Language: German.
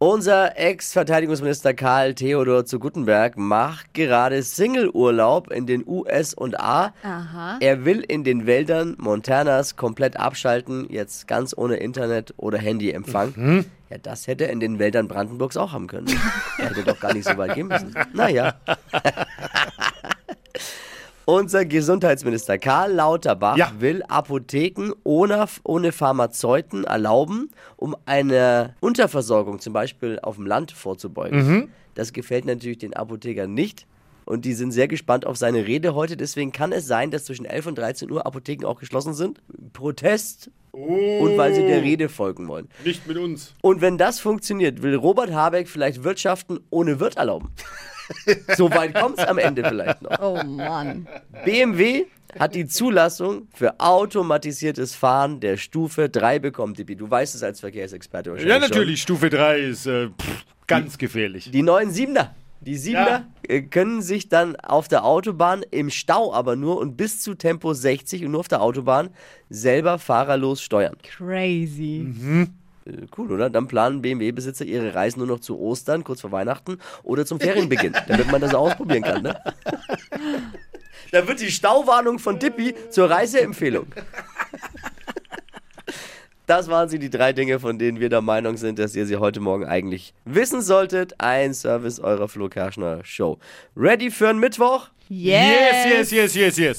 Unser Ex-Verteidigungsminister Karl Theodor zu Guttenberg macht gerade Single-Urlaub in den USA. Aha. Er will in den Wäldern Montanas komplett abschalten, jetzt ganz ohne Internet oder Handyempfang. Ja, das hätte er in den Wäldern Brandenburgs auch haben können. er hätte doch gar nicht so weit gehen müssen. Naja. Unser Gesundheitsminister Karl Lauterbach Ja. will Apotheken ohne, ohne Pharmazeuten erlauben, um eine Unterversorgung zum Beispiel auf dem Land vorzubeugen. Das gefällt natürlich den Apothekern nicht. Und die sind sehr gespannt auf seine Rede heute. Deswegen kann es sein, dass zwischen 11 und 13 Uhr Apotheken auch geschlossen sind. Protest und weil sie der Rede folgen wollen. Nicht mit uns. Und wenn das funktioniert, will Robert Habeck vielleicht Wirtschaften ohne Wirt erlauben. so weit kommt es am Ende vielleicht noch. Oh Mann. BMW hat die Zulassung für automatisiertes Fahren der Stufe 3 bekommen, Tippi. Du weißt es als Verkehrsexperte wahrscheinlich Ja, natürlich. Stufe 3 ist äh, pff, ganz gefährlich. Schon. Die neuen Siebener. Die Siebener Ja. äh, können sich dann auf der Autobahn, im Stau aber nur und bis zu Tempo 60 und nur auf der Autobahn selber fahrerlos steuern. Crazy. Äh, Cool, oder? Dann planen BMW-Besitzer ihre Reisen nur noch zu Ostern, kurz vor Weihnachten oder zum Ferienbeginn, damit man das ausprobieren kann, ne? Da wird die Stauwarnung von Dippy zur Reiseempfehlung. Das waren sie, die drei Dinge, von denen wir der Meinung sind, dass ihr sie heute Morgen eigentlich wissen solltet. Ein Service eurer Flo Kerschner Show. Ready für einen Mittwoch? Yes. yes, yes, yes, yes. yes.